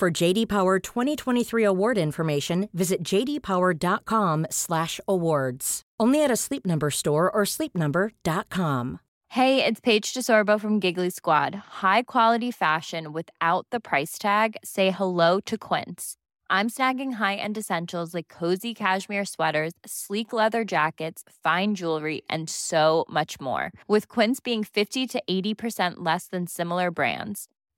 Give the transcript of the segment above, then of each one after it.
For JD Power 2023 award information, visit jdpower.com/awards. Only at a Sleep Number store or sleepnumber.com. Hey, it's Paige DeSorbo from Giggly Squad. High quality fashion without the price tag. Say hello to Quince. I'm snagging high-end essentials like cozy cashmere sweaters, sleek leather jackets, fine jewelry, and so much more. With Quince being 50 to 80% less than similar brands.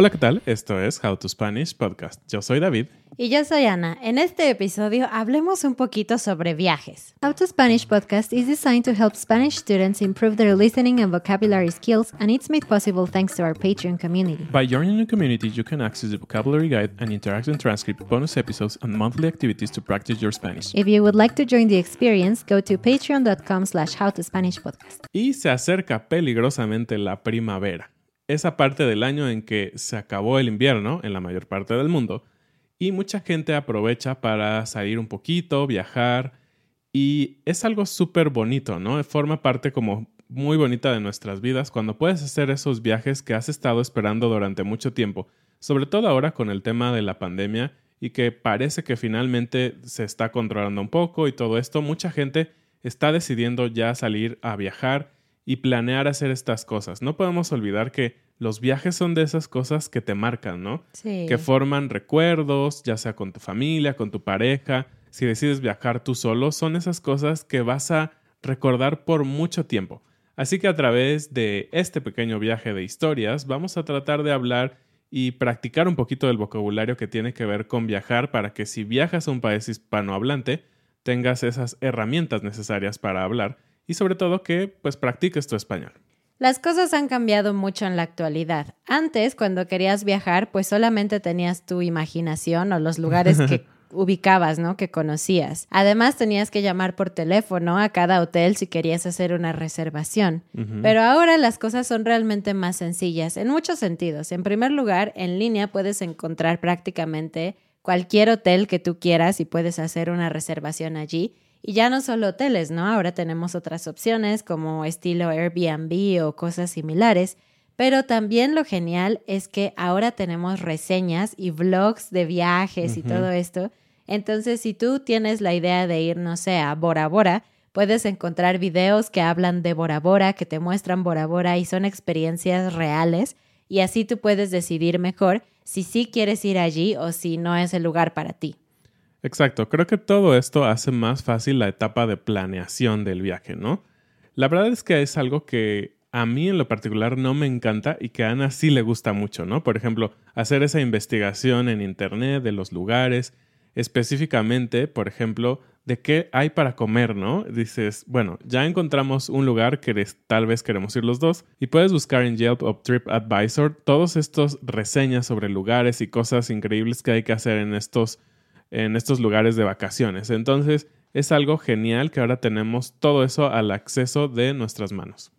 Hola, ¿qué tal? Esto es How to Spanish Podcast. Yo soy David. Y yo soy Ana. En este episodio hablemos un poquito sobre viajes. How to Spanish podcast is designed to help Spanish students improve their listening and vocabulary skills, and it's made possible thanks to our Patreon community. By joining the community, you can access the vocabulary guide and interactive transcript, bonus episodes, and monthly activities to practice your Spanish. If you would like to join the experience, go to patreon.com slash howtospanishpodcast. Y se acerca peligrosamente la primavera, esa parte del año en que se acabó el invierno en la mayor parte del mundo y mucha gente aprovecha para salir un poquito, viajar y es algo súper bonito, ¿no? Forma parte como muy bonita de nuestras vidas cuando puedes hacer esos viajes que has estado esperando durante mucho tiempo, sobre todo ahora con el tema de la pandemia y que parece que finalmente se está controlando un poco y todo esto, mucha gente está decidiendo ya salir a viajar y planear hacer estas cosas. No podemos olvidar que los viajes son de esas cosas que te marcan, ¿no? Sí. Que forman recuerdos, ya sea con tu familia, con tu pareja. Si decides viajar tú solo, son esas cosas que vas a recordar por mucho tiempo. Así que a través de este pequeño viaje de historias, vamos a tratar de hablar y practicar un poquito del vocabulario que tiene que ver con viajar para que si viajas a un país hispanohablante, tengas esas herramientas necesarias para hablar y sobre todo que pues practiques tu español. Las cosas han cambiado mucho en la actualidad. Antes, cuando querías viajar, pues solamente tenías tu imaginación o los lugares que ubicabas, ¿no? Que conocías. Además, tenías que llamar por teléfono a cada hotel si querías hacer una reservación. Pero ahora las cosas son realmente más sencillas en muchos sentidos. En primer lugar, en línea puedes encontrar prácticamente cualquier hotel que tú quieras y puedes hacer una reservación allí. Y ya no solo hoteles, ¿no? Ahora tenemos otras opciones como estilo Airbnb o cosas similares. Pero también lo genial es que ahora tenemos reseñas y vlogs de viajes y todo esto. Entonces, si tú tienes la idea de ir, no sé, a Bora Bora, puedes encontrar videos que hablan de Bora Bora, que te muestran Bora Bora y son experiencias reales. Y así tú puedes decidir mejor si sí quieres ir allí o si no es el lugar para ti. Exacto, creo que todo esto hace más fácil la etapa de planeación del viaje, ¿no? La verdad es que es algo que a mí en lo particular no me encanta y que a Ana sí le gusta mucho, ¿no? Por ejemplo, hacer esa investigación en Internet de los lugares, específicamente, por ejemplo, de qué hay para comer, ¿no? Dices, bueno, ya encontramos un lugar que tal vez queremos ir los dos y puedes buscar en Yelp o TripAdvisor todos estos reseñas sobre lugares y cosas increíbles que hay que hacer en estos en estos lugares de vacaciones. Entonces, es algo genial que ahora tenemos todo eso al acceso de nuestras manos.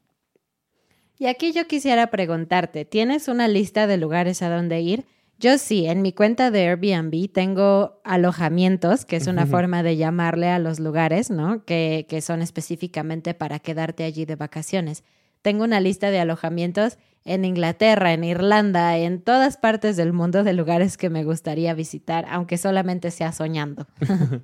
Y aquí yo quisiera preguntarte, ¿tienes una lista de lugares a donde ir? Yo sí, en mi cuenta de Airbnb tengo alojamientos, que es una forma de llamarle a los lugares, ¿no? Que, que son específicamente para quedarte allí de vacaciones. Tengo una lista de alojamientos en Inglaterra, en Irlanda, en todas partes del mundo de lugares que me gustaría visitar, aunque solamente sea soñando.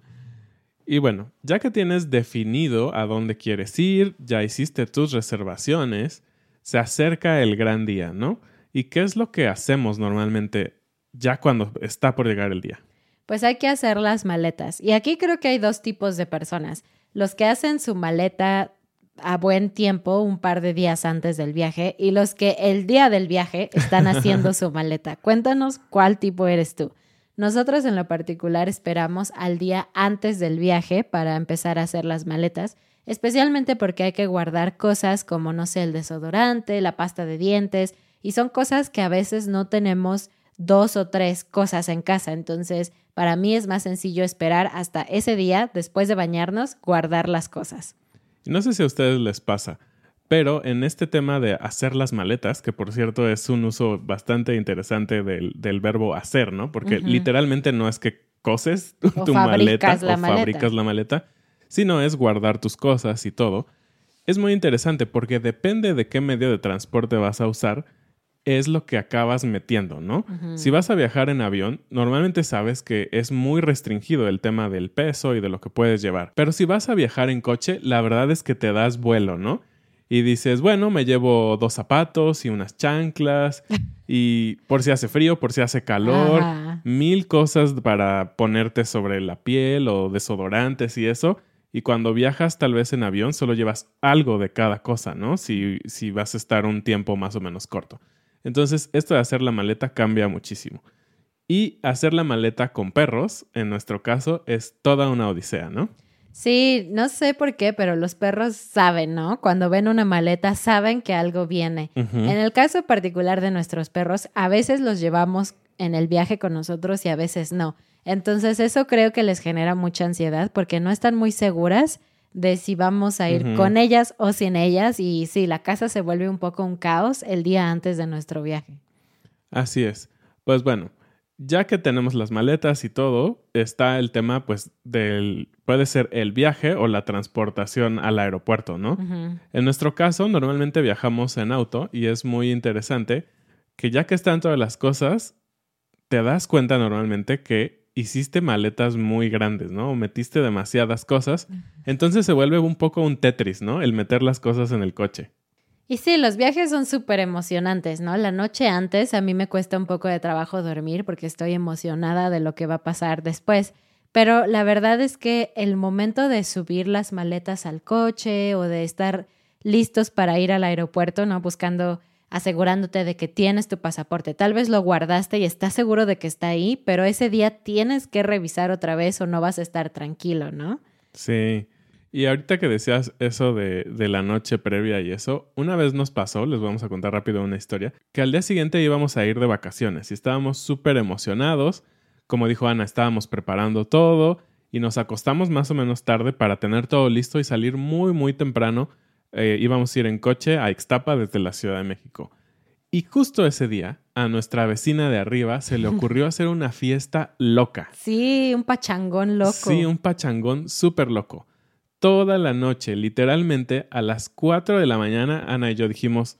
y bueno, ya que tienes definido a dónde quieres ir, ya hiciste tus reservaciones, se acerca el gran día, ¿no? ¿Y qué es lo que hacemos normalmente ya cuando está por llegar el día? Pues hay que hacer las maletas. Y aquí creo que hay dos tipos de personas. Los que hacen su maleta a buen tiempo, un par de días antes del viaje, y los que el día del viaje están haciendo su maleta. Cuéntanos cuál tipo eres tú. Nosotros en lo particular esperamos al día antes del viaje para empezar a hacer las maletas, especialmente porque hay que guardar cosas como, no sé, el desodorante, la pasta de dientes, y son cosas que a veces no tenemos dos o tres cosas en casa. Entonces, para mí es más sencillo esperar hasta ese día, después de bañarnos, guardar las cosas. No sé si a ustedes les pasa, pero en este tema de hacer las maletas, que por cierto es un uso bastante interesante del, verbo hacer, ¿no? Porque literalmente no es que coses tu, maleta o fabricas la maleta, sino es guardar tus cosas y todo. Es muy interesante porque depende de qué medio de transporte vas a usar, es lo que acabas metiendo, ¿no? Si vas a viajar en avión, normalmente sabes que es muy restringido el tema del peso y de lo que puedes llevar. Pero si vas a viajar en coche, la verdad es que te das vuelo, ¿no? Y dices, bueno, me llevo dos zapatos y unas chanclas y por si hace frío, por si hace calor, mil cosas para ponerte sobre la piel o desodorantes y eso. Y cuando viajas tal vez en avión solo llevas algo de cada cosa, ¿no? Si, si vas a estar un tiempo más o menos corto. Entonces, esto de hacer la maleta cambia muchísimo. Y hacer la maleta con perros, en nuestro caso, es toda una odisea, ¿no? Sí, no sé por qué, pero los perros saben, ¿no? Cuando ven una maleta, saben que algo viene. En el caso particular de nuestros perros, a veces los llevamos en el viaje con nosotros y a veces no. Entonces, eso creo que les genera mucha ansiedad porque no están muy seguras de si vamos a ir con ellas o sin ellas y sí, la casa se vuelve un poco un caos el día antes de nuestro viaje. Así es. Pues bueno, ya que tenemos las maletas y todo, está el tema pues del puede ser el viaje o la transportación al aeropuerto, ¿no? En nuestro caso, normalmente viajamos en auto y es muy interesante que ya que están todas las cosas, te das cuenta normalmente que hiciste maletas muy grandes, ¿no? O metiste demasiadas cosas. Entonces se vuelve un poco un Tetris, ¿no? El meter las cosas en el coche. Y sí, los viajes son súper emocionantes, ¿no? La noche antes a mí me cuesta un poco de trabajo dormir porque estoy emocionada de lo que va a pasar después. Pero la verdad es que el momento de subir las maletas al coche o de estar listos para ir al aeropuerto, ¿no? Buscando asegurándote de que tienes tu pasaporte. Tal vez lo guardaste y estás seguro de que está ahí, pero ese día tienes que revisar otra vez o no vas a estar tranquilo, ¿no? Sí. Y ahorita que decías eso de, de, la noche previa y eso, una vez nos pasó, les vamos a contar rápido una historia, que al día siguiente íbamos a ir de vacaciones y estábamos súper emocionados. Como dijo Ana, estábamos preparando todo y nos acostamos más o menos tarde para tener todo listo y salir muy, muy temprano eh, íbamos a ir en coche a Ixtapa desde la Ciudad de México. Y justo ese día, a nuestra vecina de arriba se le ocurrió hacer una fiesta loca. Sí, un pachangón loco. Sí, un pachangón súper loco. Toda la noche, literalmente a las 4 de la mañana, Ana y yo dijimos,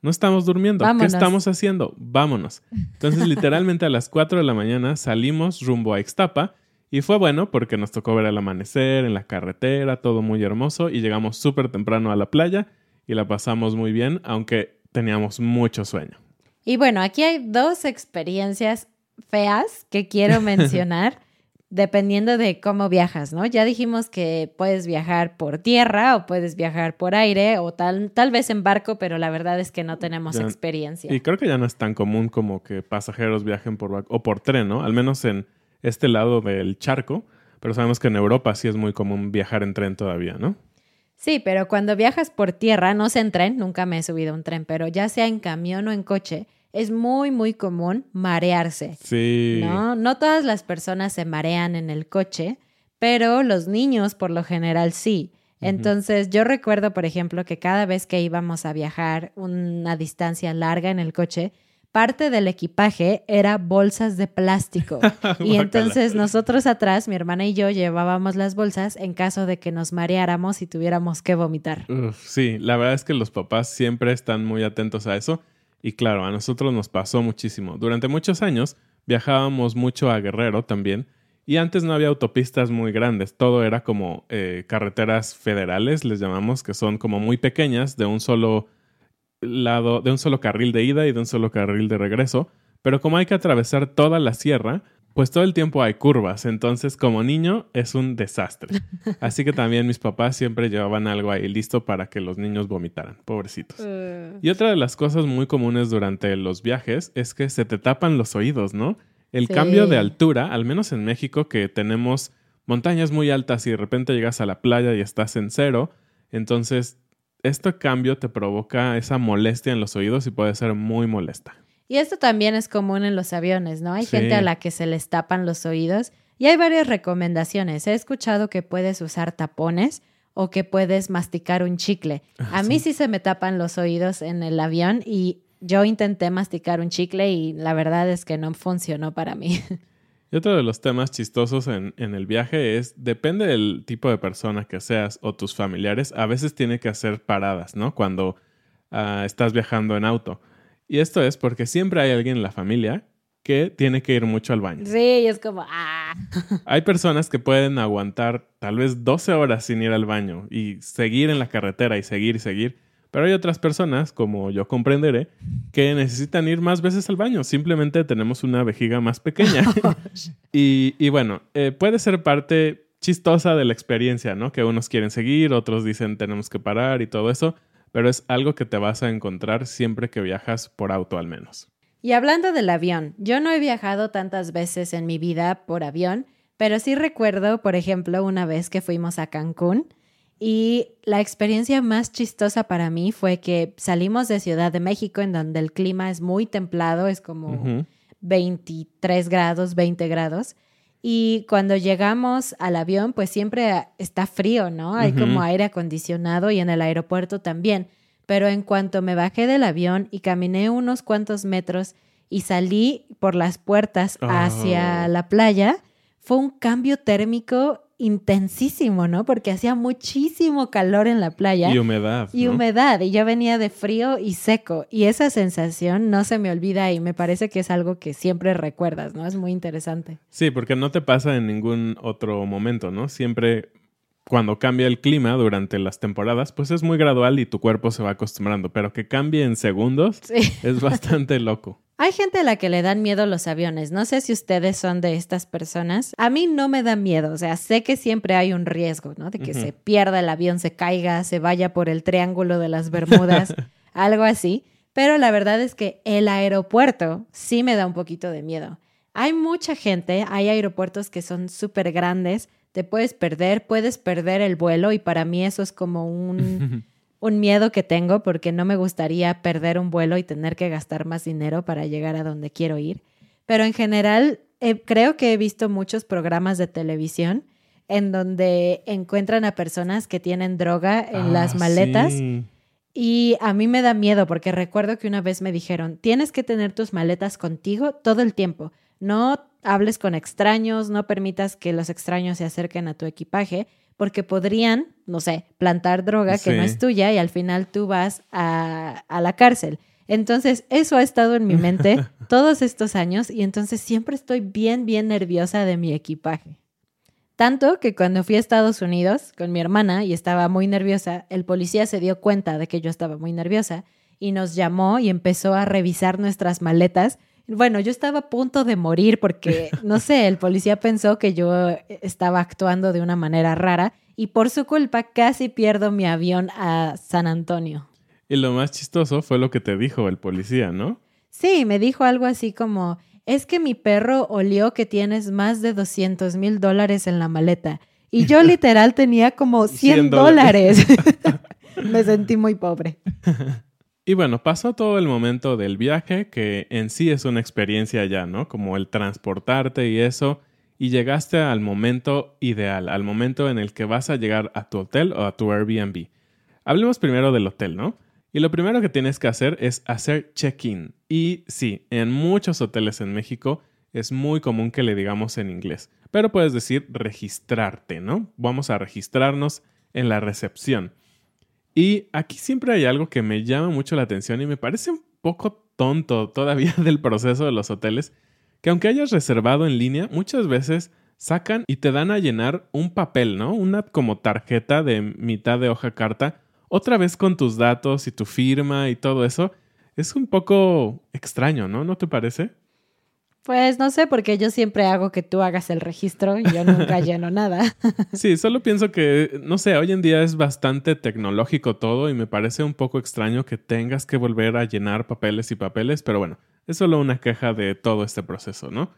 no estamos durmiendo, ¿qué estamos haciendo? Vámonos. Entonces, literalmente a las 4 de la mañana salimos rumbo a Ixtapa y fue bueno porque nos tocó ver el amanecer en la carretera, todo muy hermoso y llegamos súper temprano a la playa y la pasamos muy bien, aunque teníamos mucho sueño. Y bueno, aquí hay dos experiencias feas que quiero mencionar dependiendo de cómo viajas, ¿no? Ya dijimos que puedes viajar por tierra o puedes viajar por aire o tal, tal vez en barco, pero la verdad es que no tenemos experiencia. Y creo que ya no es tan común como que pasajeros viajen por o por tren, ¿no? Al menos en este lado del charco, pero sabemos que en Europa sí es muy común viajar en tren todavía, ¿no? Sí, pero cuando viajas por tierra, no sé en tren, nunca me he subido a un tren, pero ya sea en camión o en coche, es muy, muy común marearse. Sí. ¿No? No todas las personas se marean en el coche, pero los niños por lo general sí. Entonces, yo recuerdo, por ejemplo, que cada vez que íbamos a viajar una distancia larga en el coche, parte del equipaje era bolsas de plástico. y entonces nosotros atrás, mi hermana y yo, llevábamos las bolsas en caso de que nos mareáramos y tuviéramos que vomitar. sí, la verdad es que los papás siempre están muy atentos a eso. Y claro, a nosotros nos pasó muchísimo. Durante muchos años viajábamos mucho a Guerrero también. Y antes no había autopistas muy grandes, todo era como eh, carreteras federales, les llamamos, que son como muy pequeñas, de un solo lado, de un solo carril de ida y de un solo carril de regreso, pero como hay que atravesar toda la sierra, pues todo el tiempo hay curvas, entonces como niño es un desastre. Así que también mis papás siempre llevaban algo ahí listo para que los niños vomitaran, pobrecitos. Uh. Y otra de las cosas muy comunes durante los viajes es que se te tapan los oídos, ¿no? El cambio de altura, al menos en México que tenemos montañas muy altas y de repente llegas a la playa y estás en cero, entonces este cambio te provoca esa molestia en los oídos y puede ser muy molesta. Y esto también es común en los aviones, ¿no? Hay gente a la que se les tapan los oídos y hay varias recomendaciones. He escuchado que puedes usar tapones o que puedes masticar un chicle. Ah, a mí sí se me tapan los oídos en el avión y yo intenté masticar un chicle y la verdad es que no funcionó para mí. Y otro de los temas chistosos en, el viaje es, depende del tipo de persona que seas o tus familiares, a veces tiene que hacer paradas, ¿no? Cuando ah, estás viajando en auto. Y esto es porque siempre hay alguien en la familia que tiene que ir mucho al baño. Sí, es como, ah. Hay personas que pueden aguantar tal vez 12 horas sin ir al baño y seguir en la carretera y seguir y seguir. Pero hay otras personas, como yo comprenderé, que necesitan ir más veces al baño. Simplemente tenemos una vejiga más pequeña. y, bueno, eh, puede ser parte chistosa de la experiencia, ¿no? Que unos quieren seguir, otros dicen tenemos que parar y todo eso. Pero es algo que te vas a encontrar siempre que viajas por auto al menos. Y hablando del avión, yo no he viajado tantas veces en mi vida por avión, pero sí recuerdo, por ejemplo, una vez que fuimos a Cancún y la experiencia más chistosa para mí fue que salimos de Ciudad de México, en donde el clima es muy templado, es como 23 grados, 20 grados. Y cuando llegamos al avión, pues siempre está frío, ¿no? Hay como aire acondicionado y en el aeropuerto también. Pero en cuanto me bajé del avión y caminé unos cuantos metros y salí por las puertas hacia ah. la playa, fue un cambio térmico intensísimo, ¿no? Porque hacía muchísimo calor en la playa. Y humedad. Y humedad. Y yo venía de frío y seco. Y esa sensación no se me olvida y me parece que es algo que siempre recuerdas, ¿no? Es muy interesante. Sí, porque no te pasa en ningún otro momento, ¿no? Siempre cuando cambia el clima durante las temporadas, pues es muy gradual y tu cuerpo se va acostumbrando, pero que cambie en segundos es bastante loco. Hay gente a la que le dan miedo los aviones. No sé si ustedes son de estas personas. A mí no me da miedo. O sea, sé que siempre hay un riesgo, ¿no? De que se pierda el avión, se caiga, se vaya por el triángulo de las Bermudas, algo así. Pero la verdad es que el aeropuerto sí me da un poquito de miedo. Hay mucha gente, hay aeropuertos que son súper grandes, te puedes perder, puedes perder el vuelo y para mí eso es como un un miedo que tengo porque no me gustaría perder un vuelo y tener que gastar más dinero para llegar a donde quiero ir. Pero en general, eh, creo que he visto muchos programas de televisión en donde encuentran a personas que tienen droga en las ah, maletas. Y a mí me da miedo porque recuerdo que una vez me dijeron, tienes que tener tus maletas contigo todo el tiempo. No hables con extraños, no permitas que los extraños se acerquen a tu equipaje porque podrían, no sé, plantar droga que no es tuya y al final tú vas a, a la cárcel. Entonces, eso ha estado en mi mente todos estos años y entonces siempre estoy bien, bien nerviosa de mi equipaje. Tanto que cuando fui a Estados Unidos con mi hermana y estaba muy nerviosa, el policía se dio cuenta de que yo estaba muy nerviosa y nos llamó y empezó a revisar nuestras maletas bueno, yo estaba a punto de morir porque, no sé, el policía pensó que yo estaba actuando de una manera rara y por su culpa casi pierdo mi avión a San Antonio. Y lo más chistoso fue lo que te dijo el policía, ¿no? Sí, me dijo algo así como, es que mi perro olió que tienes más de 200 mil dólares en la maleta. Y yo literal tenía como 100, dólares. me sentí muy pobre. Y bueno, pasó todo el momento del viaje, que en sí es una experiencia ya, ¿no? Como el transportarte y eso. y llegaste al momento ideal, al momento en el que vas a llegar a tu hotel o a tu Airbnb. Hablemos primero del hotel, ¿no? Y lo primero que tienes que hacer es hacer check-in. Y sí, en muchos hoteles en México es muy común que le digamos en inglés, pero puedes decir registrarte, ¿no? Vamos a registrarnos en la recepción. Y aquí siempre hay algo que me llama mucho la atención y me parece un poco tonto todavía del proceso de los hoteles, que aunque hayas reservado en línea, muchas veces sacan y te dan a llenar un papel, ¿no? Una como tarjeta de mitad de hoja carta, otra vez con tus datos y tu firma y todo eso. Es un poco extraño, ¿no? ¿No te parece? Pues no sé, porque yo siempre hago que tú hagas el registro y yo nunca lleno nada. Sí, solo pienso que, no sé, hoy en día es bastante tecnológico todo y me parece un poco extraño que tengas que volver a llenar papeles y papeles, pero bueno, es solo una queja de todo este proceso, ¿no?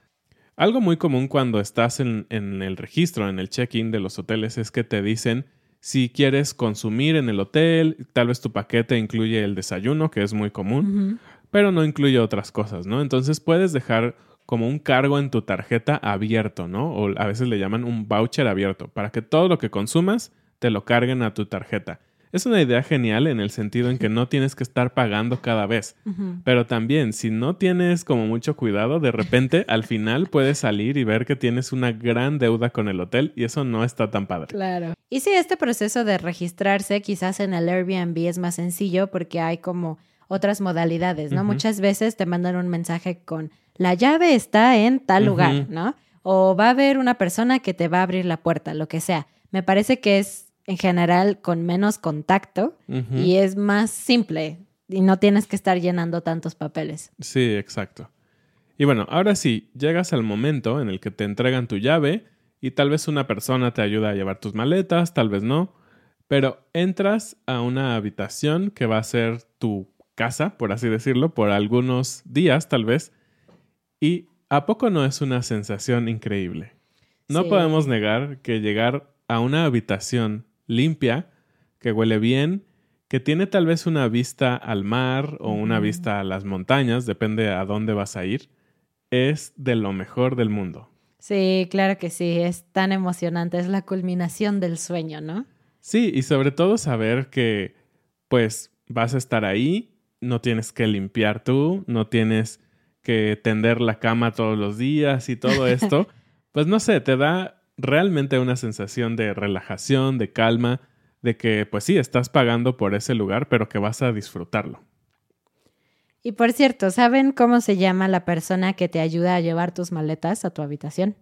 Algo muy común cuando estás en, el registro, en el check-in de los hoteles, es que te dicen si quieres consumir en el hotel, tal vez tu paquete incluye el desayuno, que es muy común, pero no incluye otras cosas, ¿no? Entonces puedes dejar como un cargo en tu tarjeta abierto, ¿no? O a veces le llaman un voucher abierto, para que todo lo que consumas te lo carguen a tu tarjeta. Es una idea genial en el sentido en que no tienes que estar pagando cada vez. Pero también, si no tienes como mucho cuidado, de repente al final puedes salir y ver que tienes una gran deuda con el hotel y eso no está tan padre. Claro. Y sí, este proceso de registrarse quizás en el Airbnb es más sencillo porque hay como otras modalidades, ¿no? Muchas veces te mandan un mensaje con la llave está en tal lugar, ¿no? O va a haber una persona que te va a abrir la puerta, lo que sea. Me parece que es en general con menos contacto y es más simple y no tienes que estar llenando tantos papeles. Sí, exacto. Y bueno, ahora sí, llegas al momento en el que te entregan tu llave y tal vez una persona te ayuda a llevar tus maletas, tal vez no, pero entras a una habitación que va a ser tu casa, por así decirlo, por algunos días tal vez, y ¿a poco no es una sensación increíble? No podemos negar que llegar a una habitación limpia, que huele bien, que tiene tal vez una vista al mar o una vista a las montañas, depende a dónde vas a ir, es de lo mejor del mundo. Sí, claro que sí, es tan emocionante, es la culminación del sueño, ¿no? Sí, y sobre todo saber que pues vas a estar ahí, no tienes que limpiar tú, no tienes que tender la cama todos los días y todo esto, pues no sé, te da realmente una sensación de relajación, de calma, de que pues sí, estás pagando por ese lugar, pero que vas a disfrutarlo. Y por cierto, ¿saben cómo se llama la persona que te ayuda a llevar tus maletas a tu habitación?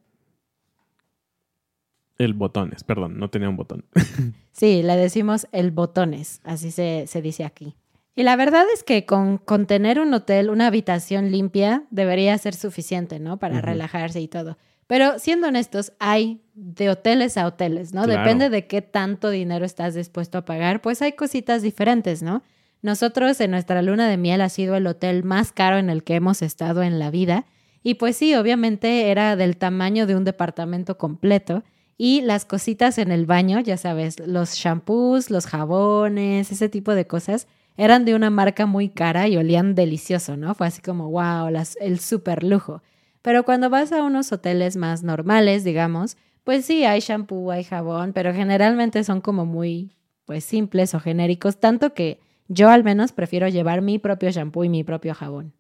El botones, perdón, no tenía un botón. sí, le decimos el botones, así se, se dice aquí. Y la verdad es que con, tener un hotel, una habitación limpia, debería ser suficiente, ¿no? Para relajarse y todo. Pero siendo honestos, hay de hoteles a hoteles, ¿no? Depende de qué tanto dinero estás dispuesto a pagar, pues hay cositas diferentes, ¿no? Nosotros en nuestra luna de miel ha sido el hotel más caro en el que hemos estado en la vida. Y pues sí, obviamente era del tamaño de un departamento completo. Y las cositas en el baño, ya sabes, los shampoos, los jabones, ese tipo de cosas, eran de una marca muy cara y olían delicioso, ¿no? Fue así como, wow, el super lujo. Pero cuando vas a unos hoteles más normales, digamos, pues sí, hay shampoo, hay jabón, pero generalmente son como muy, pues simples o genéricos, tanto que yo al menos prefiero llevar mi propio shampoo y mi propio jabón.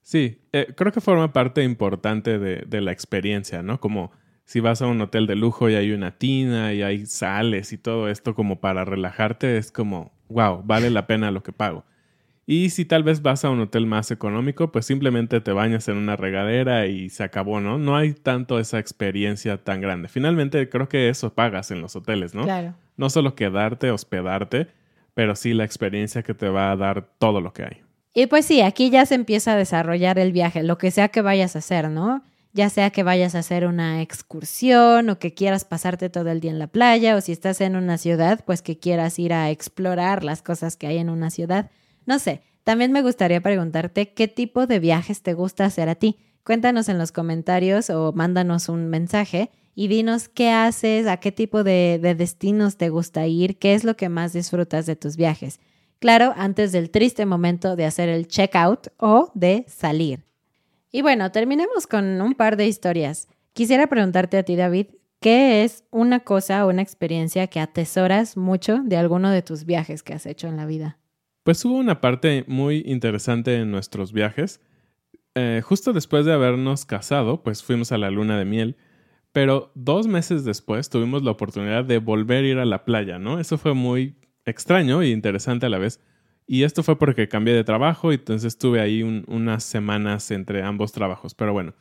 Sí, eh, creo que forma parte importante de, de la experiencia, ¿no? Como si vas a un hotel de lujo y hay una tina y hay sales y todo esto como para relajarte, es como, wow, vale la pena lo que pago. Y si tal vez vas a un hotel más económico, pues simplemente te bañas en una regadera y se acabó, ¿no? No hay tanto esa experiencia tan grande. Finalmente creo que eso pagas en los hoteles, ¿no? Claro. No solo quedarte, hospedarte, pero sí la experiencia que te va a dar todo lo que hay. Y pues sí, aquí ya se empieza a desarrollar el viaje, lo que sea que vayas a hacer, ¿no? Ya sea que vayas a hacer una excursión o que quieras pasarte todo el día en la playa o si estás en una ciudad, pues que quieras ir a explorar las cosas que hay en una ciudad. No sé, también me gustaría preguntarte qué tipo de viajes te gusta hacer a ti. Cuéntanos en los comentarios o mándanos un mensaje y dinos qué haces, a qué tipo de, de destinos te gusta ir, qué es lo que más disfrutas de tus viajes. Claro, antes del triste momento de hacer el checkout o de salir. Y bueno, terminemos con un par de historias. Quisiera preguntarte a ti, David, ¿qué es una cosa o una experiencia que atesoras mucho de alguno de tus viajes que has hecho en la vida? Pues hubo una parte muy interesante en nuestros viajes. Eh, justo después de habernos casado, pues fuimos a la luna de miel, pero dos meses después tuvimos la oportunidad de volver a ir a la playa, ¿no? Eso fue muy extraño e interesante a la vez. Y esto fue porque cambié de trabajo y entonces estuve ahí unas semanas entre ambos trabajos. Pero bueno,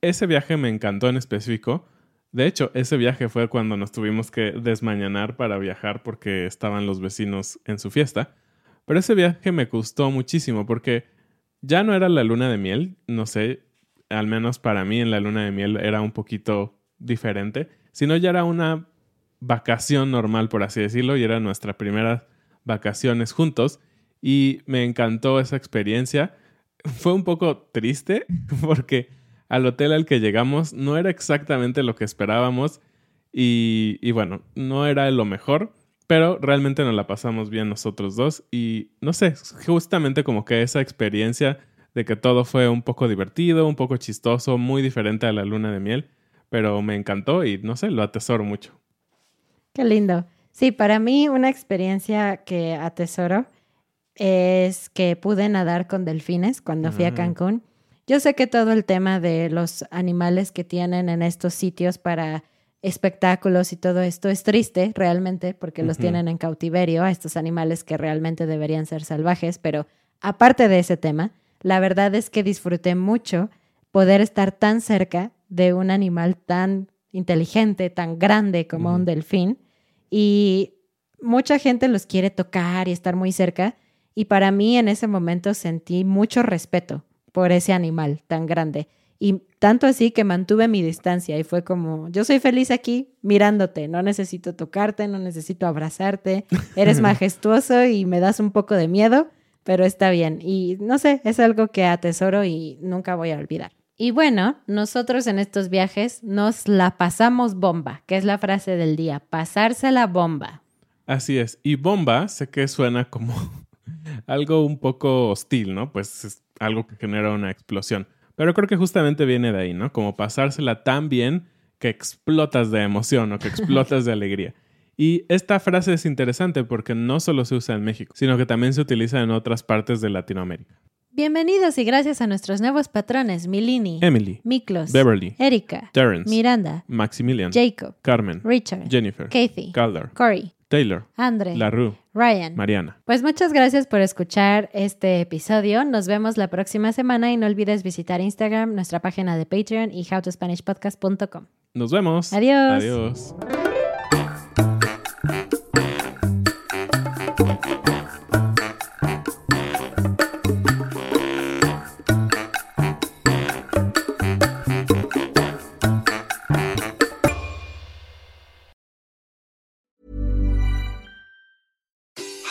ese viaje me encantó en específico. De hecho, ese viaje fue cuando nos tuvimos que desmañanar para viajar porque estaban los vecinos en su fiesta. Pero ese viaje me gustó muchísimo porque ya no era la luna de miel, no sé, al menos para mí en la luna de miel era un poquito diferente, sino ya era una vacación normal, por así decirlo, y era nuestra primera vacaciones juntos y me encantó esa experiencia. Fue un poco triste porque al hotel al que llegamos no era exactamente lo que esperábamos y, y, bueno, no era lo mejor, pero realmente nos la pasamos bien nosotros dos y no sé, justamente como que esa experiencia de que todo fue un poco divertido, un poco chistoso, muy diferente a la luna de miel, pero me encantó y no sé, lo atesoro mucho. Qué lindo. Sí, para mí una experiencia que atesoro es que pude nadar con delfines cuando fui a Cancún. Yo sé que todo el tema de los animales que tienen en estos sitios para espectáculos y todo esto es triste realmente porque los tienen en cautiverio a estos animales que realmente deberían ser salvajes, pero aparte de ese tema, la verdad es que disfruté mucho poder estar tan cerca de un animal tan inteligente, tan grande como un delfín y mucha gente los quiere tocar y estar muy cerca. Y para mí en ese momento sentí mucho respeto por ese animal tan grande. Y tanto así que mantuve mi distancia y fue como, yo soy feliz aquí mirándote, no necesito tocarte, no necesito abrazarte, eres majestuoso y me das un poco de miedo, pero está bien. Y no sé, es algo que atesoro y nunca voy a olvidar. Y bueno, nosotros en estos viajes nos la pasamos bomba, que es la frase del día, pasarse la bomba. Así es. Y bomba, sé que suena como algo un poco hostil, ¿no? Pues es algo que genera una explosión. Pero creo que justamente viene de ahí, ¿no? Como pasársela tan bien que explotas de emoción o que explotas de alegría. Y esta frase es interesante porque no solo se usa en México, sino que también se utiliza en otras partes de Latinoamérica. Bienvenidos y gracias a nuestros nuevos patrones Milini, Emily, Miklos, Beverly, Erika, Terrence, Miranda, Maximilian, Jacob, Carmen, Richard, Jennifer, Kathy, Calder, Corey, Taylor, Andre, LaRue, Ryan. Mariana. Pues muchas gracias por escuchar este episodio. Nos vemos la próxima semana y no olvides visitar Instagram, nuestra página de Patreon y howtospanishpodcast.com. Nos vemos. Adiós. Adiós.